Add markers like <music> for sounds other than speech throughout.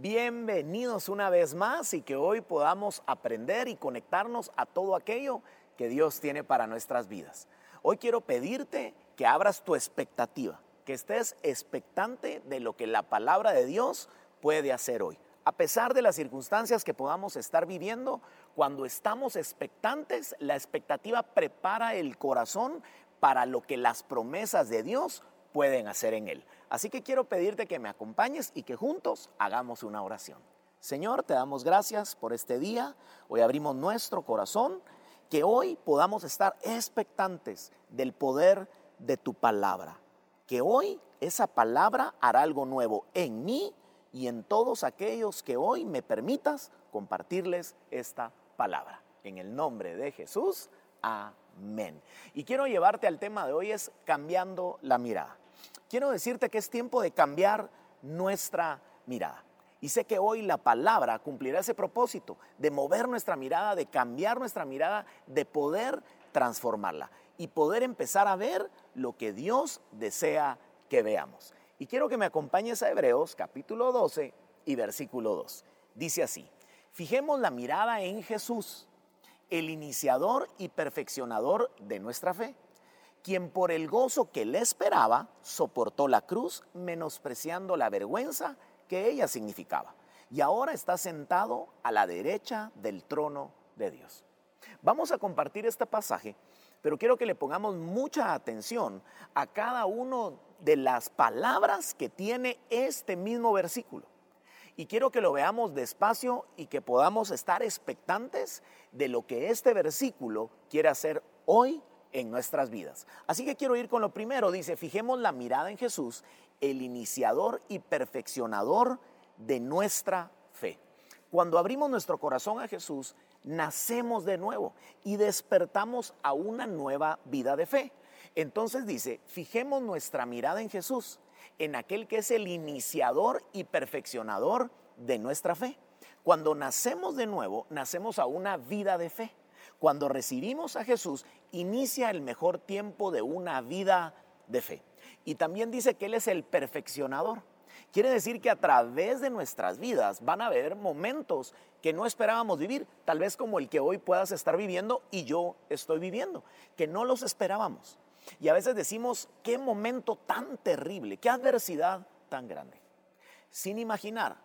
Bienvenidos una vez más y que hoy podamos aprender y conectarnos a todo aquello que Dios tiene para nuestras vidas. Hoy quiero pedirte que abras tu expectativa, que estés expectante de lo que la palabra de Dios puede hacer hoy. A pesar de las circunstancias que podamos estar viviendo, cuando estamos expectantes, la expectativa prepara el corazón para lo que las promesas de Dios pueden hacer en él. Así que quiero pedirte que me acompañes y que juntos hagamos una oración. Señor, te damos gracias por este día. Hoy abrimos nuestro corazón, que hoy podamos estar expectantes del poder de tu palabra. Que hoy esa palabra hará algo nuevo en mí y en todos aquellos que hoy me permitas compartirles esta palabra. En el nombre de Jesús, amén. Y quiero llevarte al tema de hoy es cambiando la mirada quiero decirte que es tiempo de cambiar nuestra mirada. Y sé que hoy la palabra cumplirá ese propósito de mover nuestra mirada, de cambiar nuestra mirada, de poder transformarla y poder empezar a ver lo que Dios desea que veamos. Y quiero que me acompañes a Hebreos capítulo 12 y versículo 2. Dice así, fijemos la mirada en Jesús, el iniciador y perfeccionador de nuestra fe quien por el gozo que le esperaba soportó la cruz, menospreciando la vergüenza que ella significaba. Y ahora está sentado a la derecha del trono de Dios. Vamos a compartir este pasaje, pero quiero que le pongamos mucha atención a cada una de las palabras que tiene este mismo versículo. Y quiero que lo veamos despacio y que podamos estar expectantes de lo que este versículo quiere hacer hoy en nuestras vidas. Así que quiero ir con lo primero. Dice, fijemos la mirada en Jesús, el iniciador y perfeccionador de nuestra fe. Cuando abrimos nuestro corazón a Jesús, nacemos de nuevo y despertamos a una nueva vida de fe. Entonces dice, fijemos nuestra mirada en Jesús, en aquel que es el iniciador y perfeccionador de nuestra fe. Cuando nacemos de nuevo, nacemos a una vida de fe. Cuando recibimos a Jesús, inicia el mejor tiempo de una vida de fe. Y también dice que Él es el perfeccionador. Quiere decir que a través de nuestras vidas van a haber momentos que no esperábamos vivir, tal vez como el que hoy puedas estar viviendo y yo estoy viviendo, que no los esperábamos. Y a veces decimos, qué momento tan terrible, qué adversidad tan grande, sin imaginar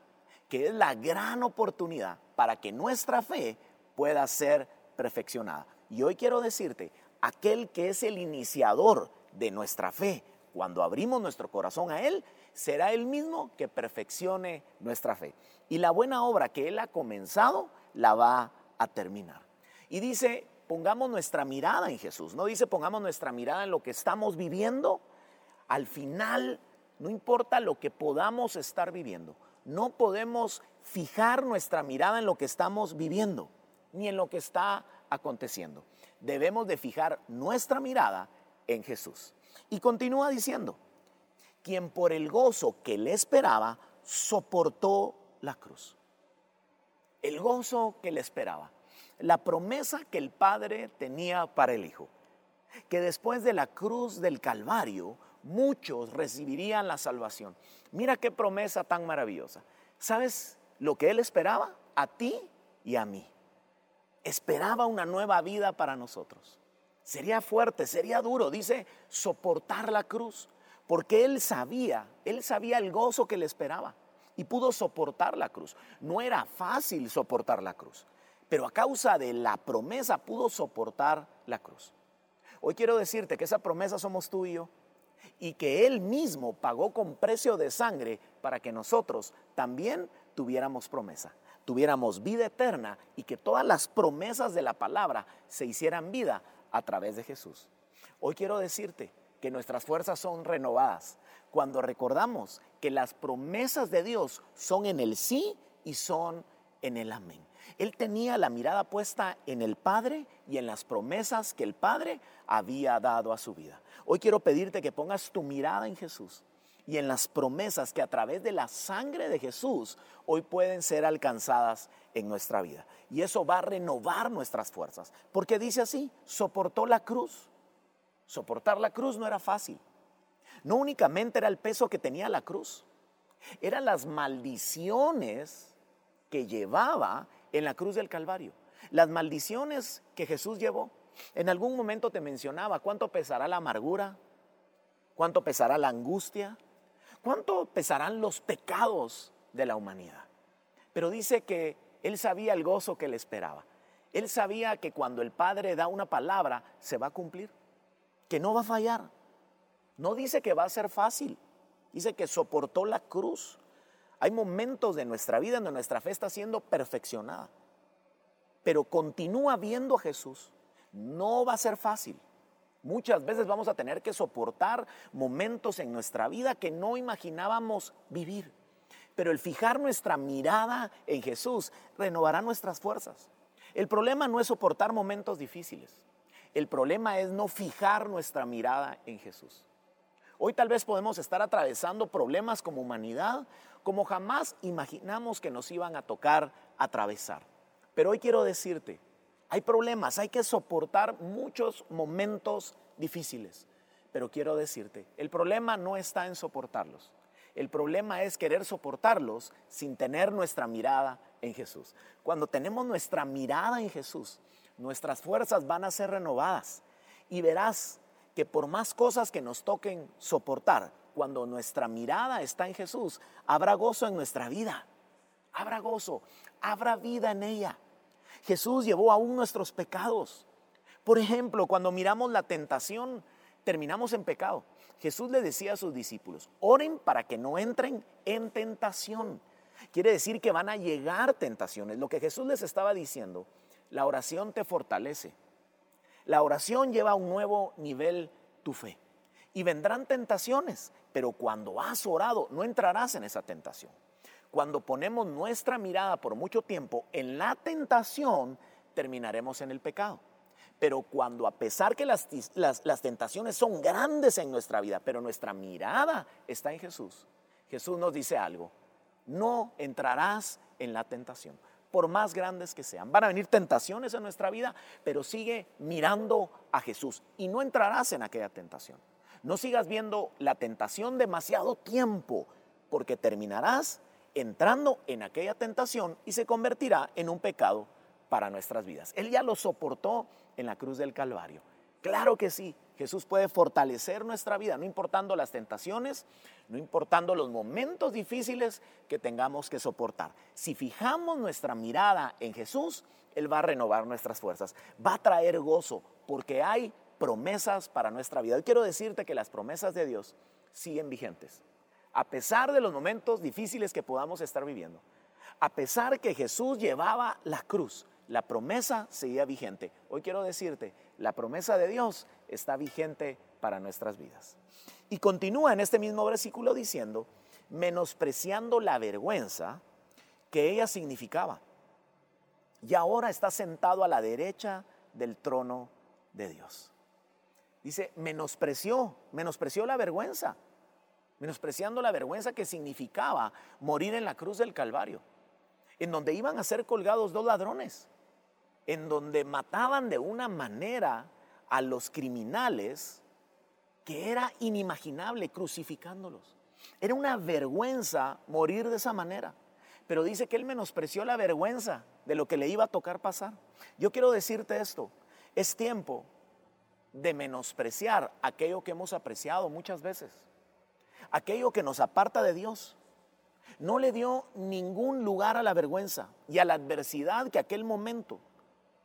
que es la gran oportunidad para que nuestra fe pueda ser perfeccionada. Y hoy quiero decirte, aquel que es el iniciador de nuestra fe, cuando abrimos nuestro corazón a Él, será Él mismo que perfeccione nuestra fe. Y la buena obra que Él ha comenzado, la va a terminar. Y dice, pongamos nuestra mirada en Jesús, no dice pongamos nuestra mirada en lo que estamos viviendo. Al final, no importa lo que podamos estar viviendo, no podemos fijar nuestra mirada en lo que estamos viviendo ni en lo que está aconteciendo. Debemos de fijar nuestra mirada en Jesús. Y continúa diciendo, quien por el gozo que le esperaba soportó la cruz. El gozo que le esperaba. La promesa que el Padre tenía para el Hijo. Que después de la cruz del Calvario, muchos recibirían la salvación. Mira qué promesa tan maravillosa. ¿Sabes lo que Él esperaba? A ti y a mí esperaba una nueva vida para nosotros. Sería fuerte, sería duro, dice, soportar la cruz, porque él sabía, él sabía el gozo que le esperaba y pudo soportar la cruz. No era fácil soportar la cruz, pero a causa de la promesa pudo soportar la cruz. Hoy quiero decirte que esa promesa somos tú y yo y que Él mismo pagó con precio de sangre para que nosotros también tuviéramos promesa tuviéramos vida eterna y que todas las promesas de la palabra se hicieran vida a través de Jesús. Hoy quiero decirte que nuestras fuerzas son renovadas cuando recordamos que las promesas de Dios son en el sí y son en el amén. Él tenía la mirada puesta en el Padre y en las promesas que el Padre había dado a su vida. Hoy quiero pedirte que pongas tu mirada en Jesús y en las promesas que a través de la sangre de Jesús hoy pueden ser alcanzadas en nuestra vida. Y eso va a renovar nuestras fuerzas. Porque dice así, soportó la cruz. Soportar la cruz no era fácil. No únicamente era el peso que tenía la cruz, Eran las maldiciones que llevaba en la cruz del Calvario. Las maldiciones que Jesús llevó. En algún momento te mencionaba cuánto pesará la amargura, cuánto pesará la angustia, cuánto pesarán los pecados de la humanidad. Pero dice que él sabía el gozo que le esperaba. Él sabía que cuando el Padre da una palabra, se va a cumplir, que no va a fallar. No dice que va a ser fácil, dice que soportó la cruz. Hay momentos de nuestra vida donde nuestra fe está siendo perfeccionada, pero continúa viendo a Jesús. No va a ser fácil. Muchas veces vamos a tener que soportar momentos en nuestra vida que no imaginábamos vivir. Pero el fijar nuestra mirada en Jesús renovará nuestras fuerzas. El problema no es soportar momentos difíciles. El problema es no fijar nuestra mirada en Jesús. Hoy tal vez podemos estar atravesando problemas como humanidad como jamás imaginamos que nos iban a tocar atravesar. Pero hoy quiero decirte, hay problemas, hay que soportar muchos momentos difíciles. Pero quiero decirte, el problema no está en soportarlos. El problema es querer soportarlos sin tener nuestra mirada en Jesús. Cuando tenemos nuestra mirada en Jesús, nuestras fuerzas van a ser renovadas y verás que por más cosas que nos toquen soportar, cuando nuestra mirada está en Jesús, habrá gozo en nuestra vida. Habrá gozo, habrá vida en ella. Jesús llevó aún nuestros pecados. Por ejemplo, cuando miramos la tentación, terminamos en pecado. Jesús le decía a sus discípulos, oren para que no entren en tentación. Quiere decir que van a llegar tentaciones. Lo que Jesús les estaba diciendo, la oración te fortalece. La oración lleva a un nuevo nivel tu fe. Y vendrán tentaciones, pero cuando has orado no entrarás en esa tentación. Cuando ponemos nuestra mirada por mucho tiempo en la tentación, terminaremos en el pecado. Pero cuando a pesar que las, las, tentaciones son grandes en nuestra vida, pero nuestra mirada está en Jesús, Jesús nos dice algo, no entrarás en la tentación, por más grandes que sean. Van a venir tentaciones en nuestra vida, pero sigue mirando a Jesús y no entrarás en aquella tentación. No sigas viendo la tentación demasiado tiempo, porque terminarás entrando en aquella tentación y se convertirá en un pecado para nuestras vidas. Él ya lo soportó en la cruz del Calvario. Claro que sí, Jesús puede fortalecer nuestra vida, no importando las tentaciones, no importando los momentos difíciles que tengamos que soportar. Si fijamos nuestra mirada en Jesús, Él va a renovar nuestras fuerzas, va a traer gozo, porque hay promesas para nuestra vida. Hoy quiero decirte que las promesas de Dios siguen vigentes, a pesar de los momentos difíciles que podamos estar viviendo. A pesar que Jesús llevaba la cruz, la promesa seguía vigente. Hoy quiero decirte, la promesa de Dios está vigente para nuestras vidas. Y continúa en este mismo versículo diciendo, menospreciando la vergüenza que ella significaba. Y ahora está sentado a la derecha del trono de Dios. Dice, menospreció, menospreció la vergüenza, menospreciando la vergüenza que significaba morir en la cruz del Calvario, en donde iban a ser colgados dos ladrones en donde mataban de una manera a los criminales que era inimaginable crucificándolos. Era una vergüenza morir de esa manera. Pero dice que él menospreció la vergüenza de lo que le iba a tocar pasar. Yo quiero decirte esto, es tiempo de menospreciar aquello que hemos apreciado muchas veces, aquello que nos aparta de Dios. No le dio ningún lugar a la vergüenza y a la adversidad que aquel momento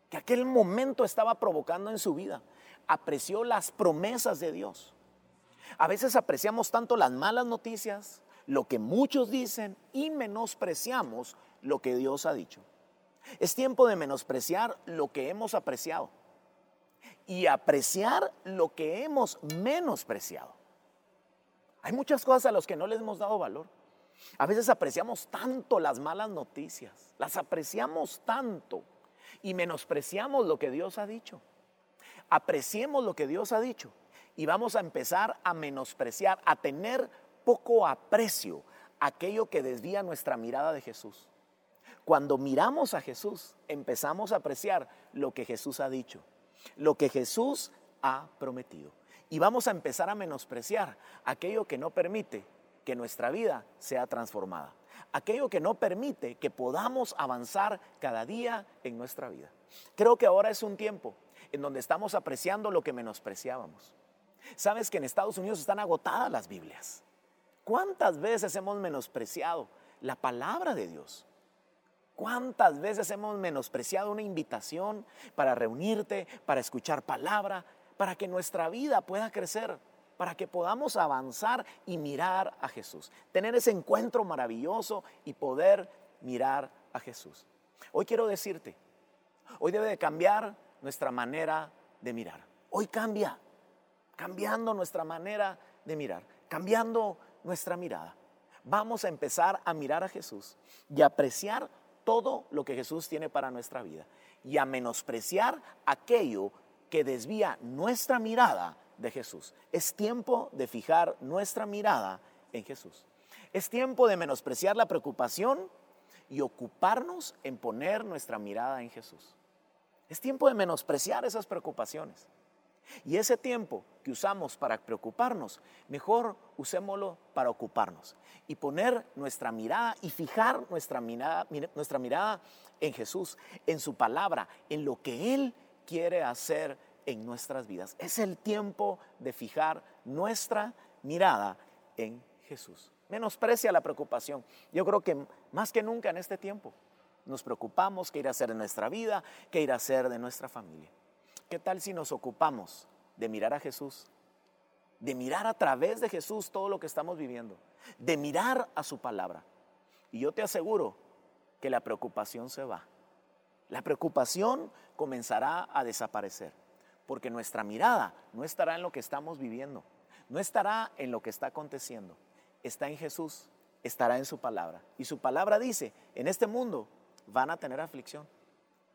que aquel momento estaba provocando en su vida. Apreció las promesas de Dios. A veces apreciamos tanto las malas noticias, lo que muchos dicen y menospreciamos lo que Dios ha dicho. Es tiempo de menospreciar lo que hemos apreciado y apreciar lo que hemos menospreciado. Hay muchas cosas a las que no les hemos dado valor. A veces apreciamos tanto las malas noticias, las apreciamos tanto y menospreciamos lo que Dios ha dicho. Apreciemos lo que Dios ha dicho y vamos a empezar a menospreciar, a tener poco aprecio aquello que desvía nuestra mirada de Jesús. Cuando miramos a Jesús, empezamos a apreciar lo que Jesús ha dicho, lo que Jesús ha prometido. Y vamos a empezar a menospreciar aquello que no permite que nuestra vida sea transformada. Aquello que no permite que podamos avanzar cada día en nuestra vida. Creo que ahora es un tiempo en donde estamos apreciando lo que menospreciábamos. Sabes que en Estados Unidos están agotadas las Biblias. ¿Cuántas veces hemos menospreciado la palabra de Dios? ¿Cuántas veces hemos menospreciado una invitación para reunirte, para escuchar palabra, para que nuestra vida pueda crecer, para que podamos avanzar y mirar a Jesús? Tener ese encuentro maravilloso y poder mirar a Jesús. Hoy quiero decirte, hoy debe de cambiar nuestra manera de mirar. Hoy cambia, cambiando nuestra manera de mirar, cambiando nuestra mirada. Vamos a empezar a mirar a Jesús y apreciar todo lo que Jesús tiene para nuestra vida y a menospreciar aquello que desvía nuestra mirada de Jesús. Es tiempo de fijar nuestra mirada en Jesús. Es tiempo de menospreciar la preocupación y ocuparnos en poner nuestra mirada en Jesús. Es tiempo de menospreciar esas preocupaciones. Y ese tiempo que usamos para preocuparnos, mejor usémoslo para ocuparnos y poner nuestra mirada y fijar nuestra mirada, nuestra mirada en Jesús, en su palabra, en lo que Él quiere hacer en nuestras vidas. Es el tiempo de fijar nuestra mirada en Jesús. Menosprecia la preocupación. Yo creo que más que nunca en este tiempo nos preocupamos qué ir a hacer en nuestra vida, qué ir a hacer de nuestra familia. ¿Qué tal si nos ocupamos de mirar a Jesús? De mirar a través de Jesús todo lo que estamos viviendo, de mirar a su palabra. Y yo te aseguro que la preocupación se va. La preocupación comenzará a desaparecer, porque nuestra mirada no estará en lo que estamos viviendo, no estará en lo que está aconteciendo, está en Jesús, estará en su palabra. Y su palabra dice, en este mundo van a tener aflicción.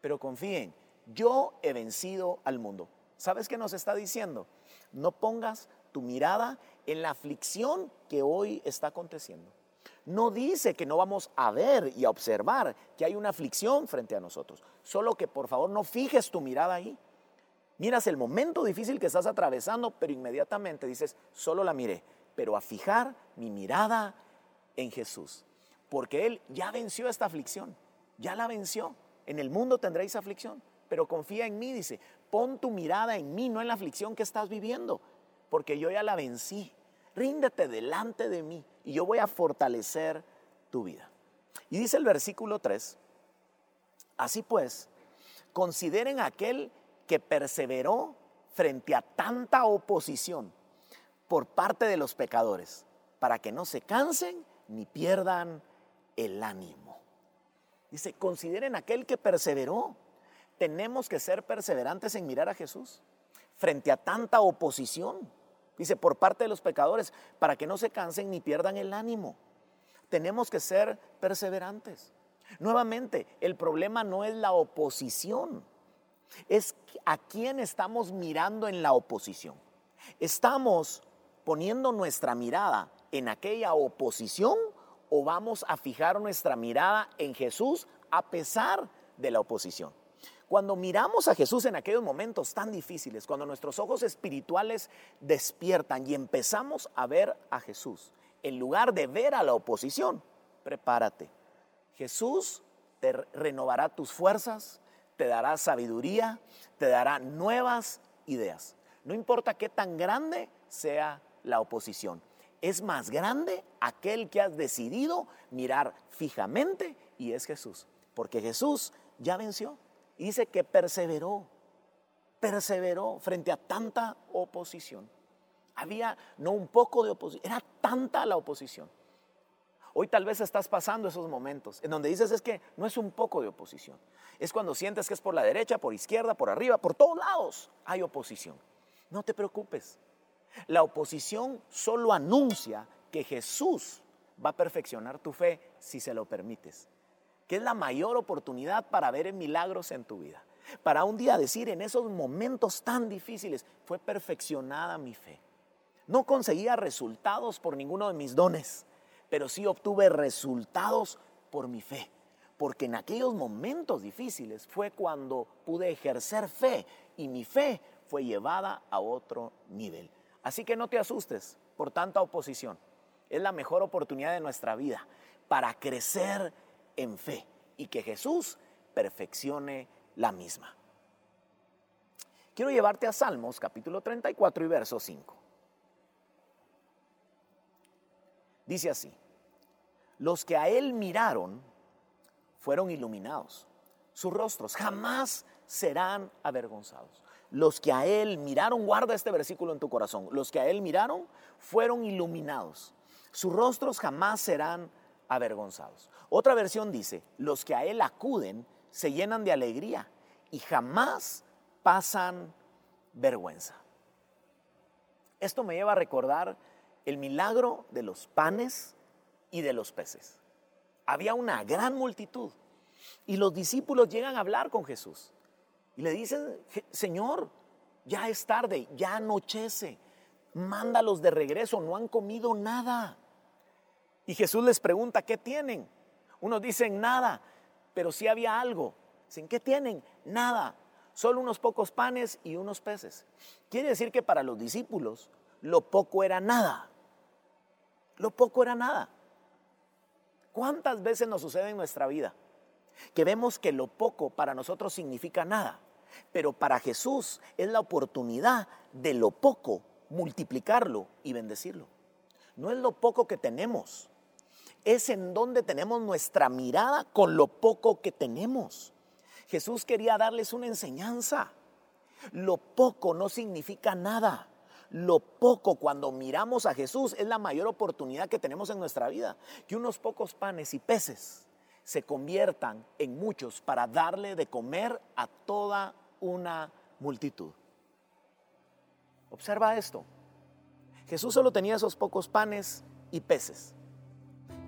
Pero confíen, yo he vencido al mundo. ¿Sabes qué nos está diciendo? No pongas tu mirada en la aflicción que hoy está aconteciendo. No dice que no vamos a ver y a observar que hay una aflicción frente a nosotros. Solo que por favor no fijes tu mirada ahí. Miras el momento difícil que estás atravesando, pero inmediatamente dices, solo la miré, pero a fijar mi mirada en Jesús, porque Él ya venció esta aflicción ya la venció. En el mundo tendréis aflicción, pero confía en mí, dice, pon tu mirada en mí, no en la aflicción que estás viviendo, porque yo ya la vencí. Ríndete delante de mí y yo voy a fortalecer tu vida. Y dice el versículo 3, así pues, consideren aquel que perseveró frente a tanta oposición por parte de los pecadores, para que no se cansen ni pierdan el ánimo. Dice, consideren aquel que perseveró. Tenemos que ser perseverantes en mirar a Jesús frente a tanta oposición. Dice, por parte de los pecadores, para que no se cansen ni pierdan el ánimo. Tenemos que ser perseverantes. Nuevamente, el problema no es la oposición, es a quién estamos mirando en la oposición. Estamos poniendo nuestra mirada en aquella oposición o vamos a fijar nuestra mirada en Jesús a pesar de la oposición? Cuando miramos a Jesús en aquellos momentos tan difíciles, cuando nuestros ojos espirituales despiertan y empezamos a ver a Jesús, en lugar de ver a la oposición, prepárate. Jesús te renovará tus fuerzas, te dará sabiduría, te dará nuevas ideas. No importa qué tan grande sea la oposición es más grande aquel que has decidido mirar fijamente y es Jesús. Porque Jesús ya venció y dice que perseveró, perseveró frente a tanta oposición. Había no un poco de oposición, era tanta la oposición. Hoy tal vez estás pasando esos momentos en donde dices es que no es un poco de oposición. Es cuando sientes que es por la derecha, por izquierda, por arriba, por todos lados hay oposición. No te preocupes. La oposición solo anuncia que Jesús va a perfeccionar tu fe si se lo permites, que es la mayor oportunidad para ver milagros en tu vida. Para un día decir, en esos momentos tan difíciles, fue perfeccionada mi fe. No conseguía resultados por ninguno de mis dones, pero sí obtuve resultados por mi fe. Porque en aquellos momentos difíciles fue cuando pude ejercer fe y mi fe fue llevada a otro nivel. Así que no te asustes por tanta oposición. es la mejor oportunidad de nuestra vida para crecer en fe y que Jesús perfeccione la misma. Quiero llevarte a Salmos capítulo 34 y verso 5. Dice así, los que a él miraron fueron iluminados, sus rostros jamás serán avergonzados. Los que a él miraron, guarda este versículo en tu corazón, los que a él miraron fueron iluminados, sus rostros jamás serán avergonzados. Otra versión dice, los que a él acuden se llenan de alegría y jamás pasan vergüenza. Esto me lleva a recordar el milagro de los panes y de los peces. Había una gran multitud y los discípulos llegan a hablar con Jesús y le dicen, Señor, ya es tarde, ya anochece, mándalos de regreso, no han comido nada. Y Jesús les pregunta, ¿qué tienen? Unos dicen nada, pero sí había algo. Dicen, ¿qué tienen? Nada solo unos pocos panes y unos peces. Quiere decir que para los discípulos lo poco era nada. Lo poco era nada. ¿Cuántas veces nos sucede en nuestra vida? Que vemos que lo poco para nosotros significa nada, pero para Jesús es la oportunidad de lo poco multiplicarlo y bendecirlo. No es lo poco que tenemos, es en donde tenemos nuestra mirada con lo poco que tenemos. Jesús quería darles una enseñanza. Lo poco no significa nada. Lo poco cuando miramos a Jesús es la mayor oportunidad que tenemos en nuestra vida. Que unos pocos panes y peces se conviertan en muchos para darle de comer a toda una multitud. Observa esto. Jesús solo tenía esos pocos panes y peces.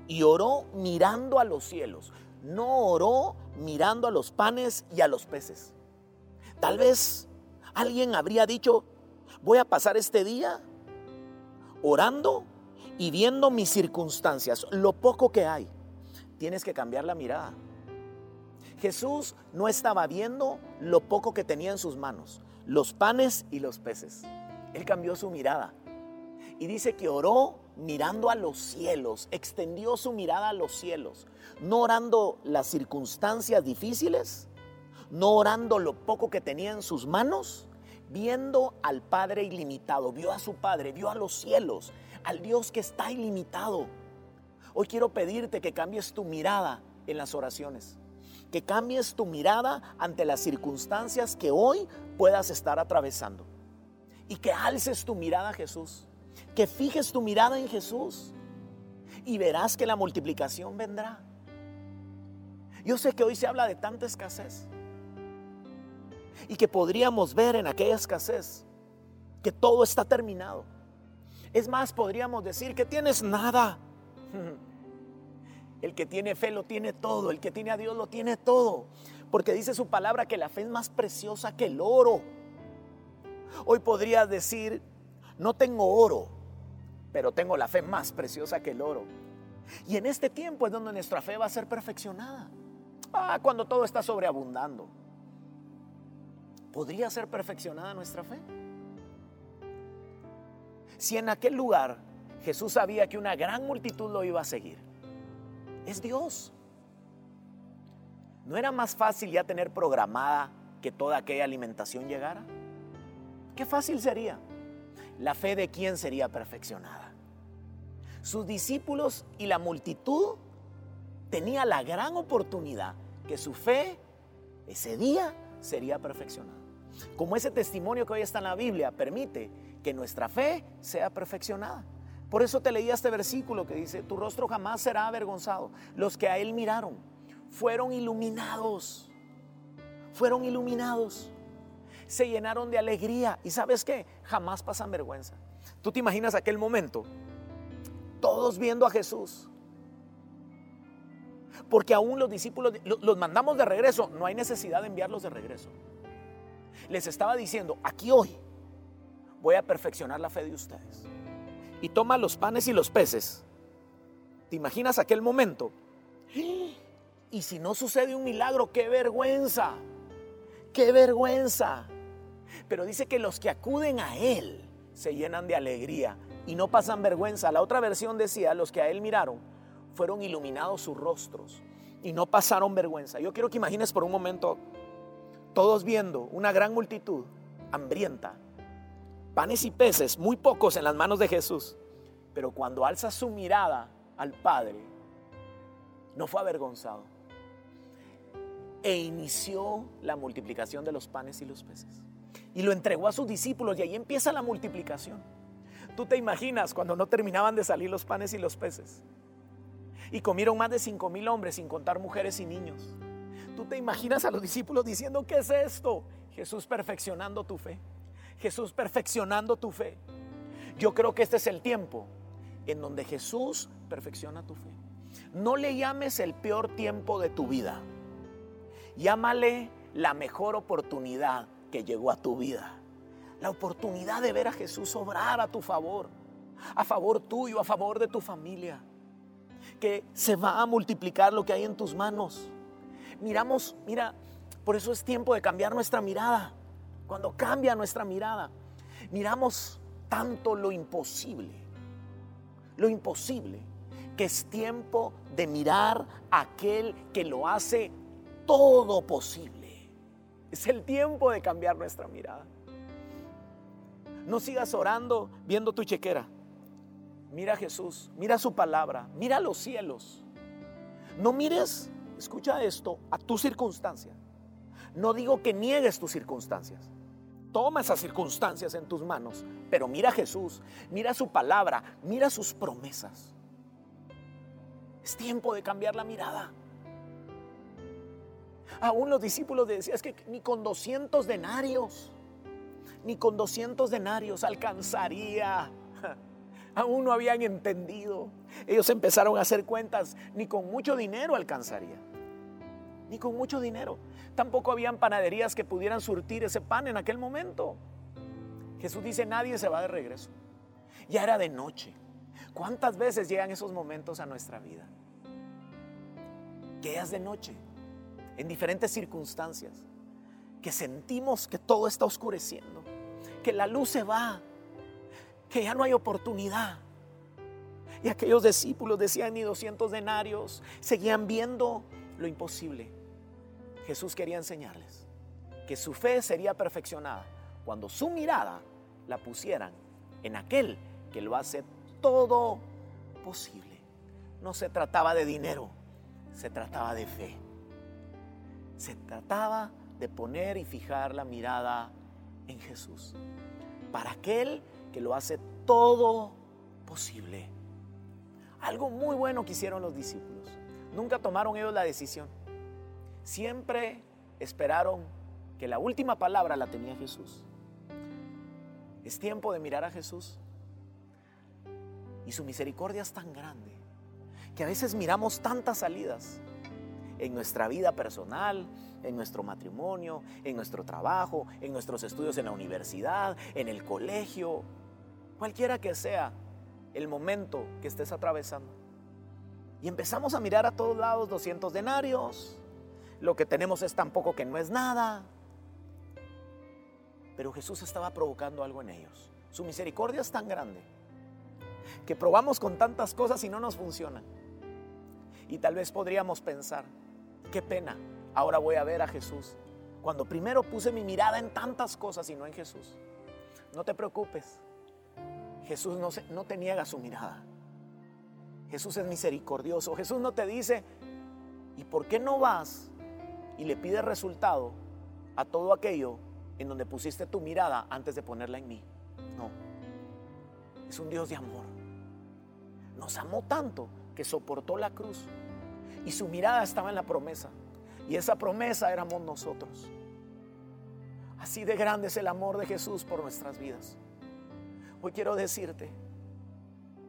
Y oró mirando a los cielos no oró mirando a los panes y a los peces. Tal vez alguien habría dicho, voy a pasar este día orando y viendo mis circunstancias, lo poco que hay. Tienes que cambiar la mirada. Jesús no estaba viendo lo poco que tenía en sus manos, los panes y los peces. Él cambió su mirada y dice que oró mirando a los cielos, extendió su mirada a los cielos, no orando las circunstancias difíciles, no orando lo poco que tenía en sus manos, viendo al Padre ilimitado, vio a su Padre, vio a los cielos, al Dios que está ilimitado. Hoy quiero pedirte que cambies tu mirada en las oraciones, que cambies tu mirada ante las circunstancias que hoy puedas estar atravesando y que alces tu mirada a Jesús que fijes tu mirada en Jesús y verás que la multiplicación vendrá. Yo sé que hoy se habla de tanta escasez y que podríamos ver en aquella escasez que todo está terminado. Es más, podríamos decir que tienes nada. El que tiene fe lo tiene todo, el que tiene a Dios lo tiene todo, porque dice su palabra que la fe es más preciosa que el oro. Hoy podrías decir, no tengo oro, pero tengo la fe más preciosa que el oro. Y en este tiempo es donde nuestra fe va a ser perfeccionada. Ah, cuando todo está sobreabundando. ¿Podría ser perfeccionada nuestra fe? Si en aquel lugar Jesús sabía que una gran multitud lo iba a seguir, es Dios. ¿No era más fácil ya tener programada que toda aquella alimentación llegara? Qué fácil sería la fe de quién sería perfeccionada. Sus discípulos y la multitud tenía la gran oportunidad que su fe ese día sería perfeccionada. Como ese testimonio que hoy está en la Biblia permite que nuestra fe sea perfeccionada. Por eso te leí este versículo que dice, tu rostro jamás será avergonzado. Los que a él miraron fueron iluminados. Fueron iluminados se llenaron de alegría. ¿Y sabes qué? Jamás pasan vergüenza. ¿Tú te imaginas aquel momento? Todos viendo a Jesús. Porque aún los discípulos los mandamos de regreso. No hay necesidad de enviarlos de regreso. Les estaba diciendo, aquí hoy voy a perfeccionar la fe de ustedes. Y toma los panes y los peces. ¿Te imaginas aquel momento? Y si no sucede un milagro, qué vergüenza. Qué vergüenza. Pero dice que los que acuden a Él se llenan de alegría y no pasan vergüenza. La otra versión decía, los que a él miraron fueron iluminados sus rostros y no pasaron vergüenza. Yo quiero que imagines por un momento todos viendo una gran multitud hambrienta, panes y peces, muy pocos en las manos de Jesús, pero cuando alza su mirada al Padre, no fue avergonzado e inició la multiplicación de los panes y los peces. Y lo entregó a sus discípulos y ahí empieza la multiplicación. Tú te imaginas cuando no terminaban de salir los panes y los peces. Y comieron más de cinco mil hombres sin contar mujeres y niños. Tú te imaginas a los discípulos diciendo, ¿qué es esto? Jesús perfeccionando tu fe. Jesús perfeccionando tu fe. Yo creo que este es el tiempo en donde Jesús perfecciona tu fe. No le llames el peor tiempo de tu vida. Llámale la mejor oportunidad que llegó a tu vida la oportunidad de ver a Jesús obrar a tu favor, a favor tuyo, a favor de tu familia, que se va a multiplicar lo que hay en tus manos. Miramos, mira, por eso es tiempo de cambiar nuestra mirada. Cuando cambia nuestra mirada, miramos tanto lo imposible, lo imposible, que es tiempo de mirar a aquel que lo hace todo posible. Es el tiempo de cambiar nuestra mirada. No sigas orando viendo tu chequera. Mira a Jesús, mira su palabra, mira los cielos. No mires, escucha esto, a tu circunstancia. No digo que niegues tus circunstancias. Toma esas circunstancias en tus manos, pero mira a Jesús, mira su palabra, mira sus promesas. Es tiempo de cambiar la mirada. Aún los discípulos decían, es que ni con 200 denarios ni con 200 denarios alcanzaría. <laughs> Aún no habían entendido. Ellos empezaron a hacer cuentas, ni con mucho dinero alcanzaría. Ni con mucho dinero. Tampoco habían panaderías que pudieran surtir ese pan en aquel momento. Jesús dice, nadie se va de regreso. Ya era de noche. ¿Cuántas veces llegan esos momentos a nuestra vida? Que es de noche, en diferentes circunstancias, que sentimos que todo está oscureciendo que la luz se va, que ya no hay oportunidad. Y aquellos discípulos decían ni 200 denarios, seguían viendo lo imposible. Jesús quería enseñarles que su fe sería perfeccionada cuando su mirada la pusieran en aquel que lo hace todo posible. No se trataba de dinero, se trataba de fe. Se trataba de poner y fijar la mirada en Jesús. Para aquel que lo hace todo posible. Algo muy bueno que hicieron los discípulos. Nunca tomaron ellos la decisión. Siempre esperaron que la última palabra la tenía Jesús. Es tiempo de mirar a Jesús. Y su misericordia es tan grande que a veces miramos tantas salidas en nuestra vida personal, en nuestro matrimonio, en nuestro trabajo, en nuestros estudios en la universidad, en el colegio, cualquiera que sea el momento que estés atravesando. Y empezamos a mirar a todos lados 200 denarios, lo que tenemos es tan poco que no es nada. Pero Jesús estaba provocando algo en ellos. Su misericordia es tan grande que probamos con tantas cosas y no nos funcionan. Y tal vez podríamos pensar, qué pena, ahora voy a ver a Jesús. Cuando primero puse mi mirada en tantas cosas y no en Jesús. No te preocupes. Jesús no, no te niega su mirada. Jesús es misericordioso. Jesús no te dice, ¿y por qué no vas y le pides resultado a todo aquello en donde pusiste tu mirada antes de ponerla en mí? No. Es un Dios de amor. Nos amó tanto que soportó la cruz y su mirada estaba en la promesa. Y esa promesa éramos nosotros. Así de grande es el amor de Jesús por nuestras vidas. Hoy quiero decirte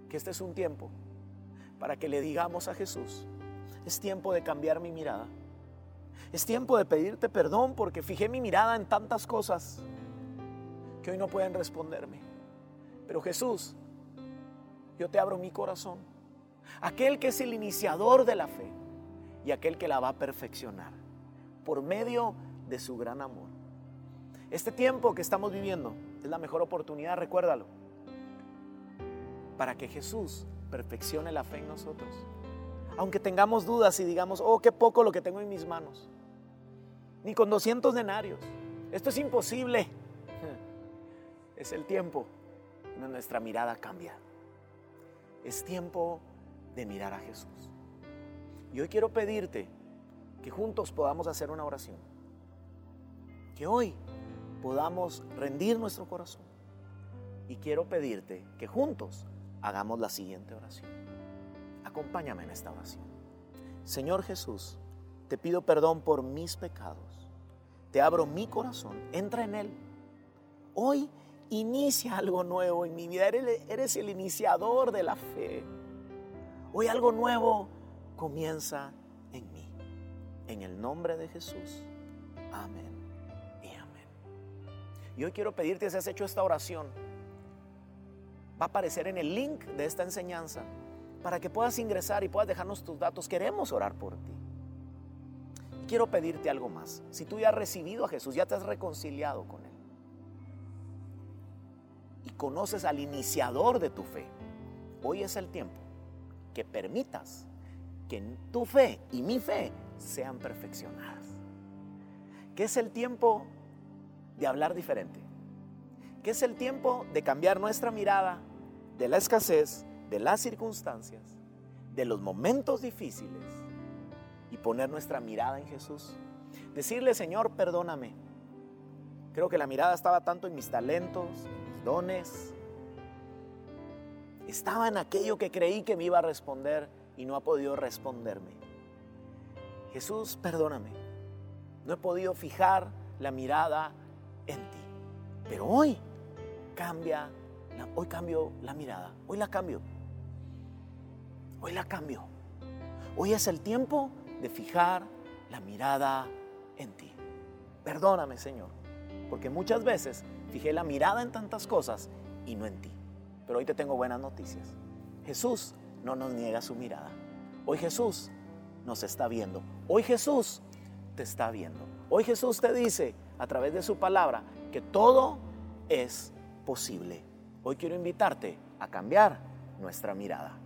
que este es un tiempo para que le digamos a Jesús, es tiempo de cambiar mi mirada. Es tiempo de pedirte perdón porque fijé mi mirada en tantas cosas que hoy no pueden responderme. Pero Jesús, yo te abro mi corazón. Aquel que es el iniciador de la fe y aquel que la va a perfeccionar por medio de su gran amor. Este tiempo que estamos viviendo es la mejor oportunidad, recuérdalo. para que Jesús perfeccione la fe en nosotros. Aunque tengamos dudas y digamos, oh, qué poco lo que tengo en mis manos. Ni con 200 denarios. Esto es imposible. <laughs> Es el tiempo donde nuestra mirada cambia. Es tiempo de mirar a Jesús. Y hoy quiero pedirte que juntos podamos hacer una oración. Que hoy podamos rendir nuestro corazón. Y quiero pedirte que juntos hagamos la siguiente oración. Acompáñame en esta oración. Señor Jesús, te pido perdón por mis pecados. Te abro mi corazón, entra en él. Hoy inicia algo nuevo en mi vida. Eres, el iniciador de la fe. Hoy algo nuevo comienza en mí. En el nombre de Jesús. Amén y amén. Y hoy quiero pedirte si has hecho esta oración. Va a aparecer en el link de esta enseñanza para que puedas ingresar y puedas dejarnos tus datos. Queremos orar por ti. Quiero pedirte algo más. Si tú ya has recibido a Jesús, ya te has reconciliado con Él y conoces al iniciador de tu fe, hoy es el tiempo que permitas que tu fe y mi fe sean perfeccionadas. Que es el tiempo de hablar diferente. Que es el tiempo de cambiar nuestra mirada de la escasez, de las circunstancias, de los momentos difíciles y poner nuestra mirada en Jesús. Decirle, Señor, perdóname. Creo que la mirada estaba tanto en mis talentos, en mis dones. Estaba en aquello que creí que me iba a responder y no ha podido responderme. Jesús, perdóname. No he podido fijar la mirada en ti. Pero hoy cambia, hoy cambio la mirada. Hoy la cambio. Hoy la cambio. Hoy es el tiempo de fijar la mirada en ti. Perdóname, Señor, porque muchas veces fijé la mirada en tantas cosas y no en ti. Pero hoy te tengo buenas noticias. Jesús no nos niega su mirada. Hoy Jesús nos está viendo. Hoy Jesús te está viendo. Hoy Jesús te dice a través de su palabra que todo es posible. Hoy quiero invitarte a cambiar nuestra mirada.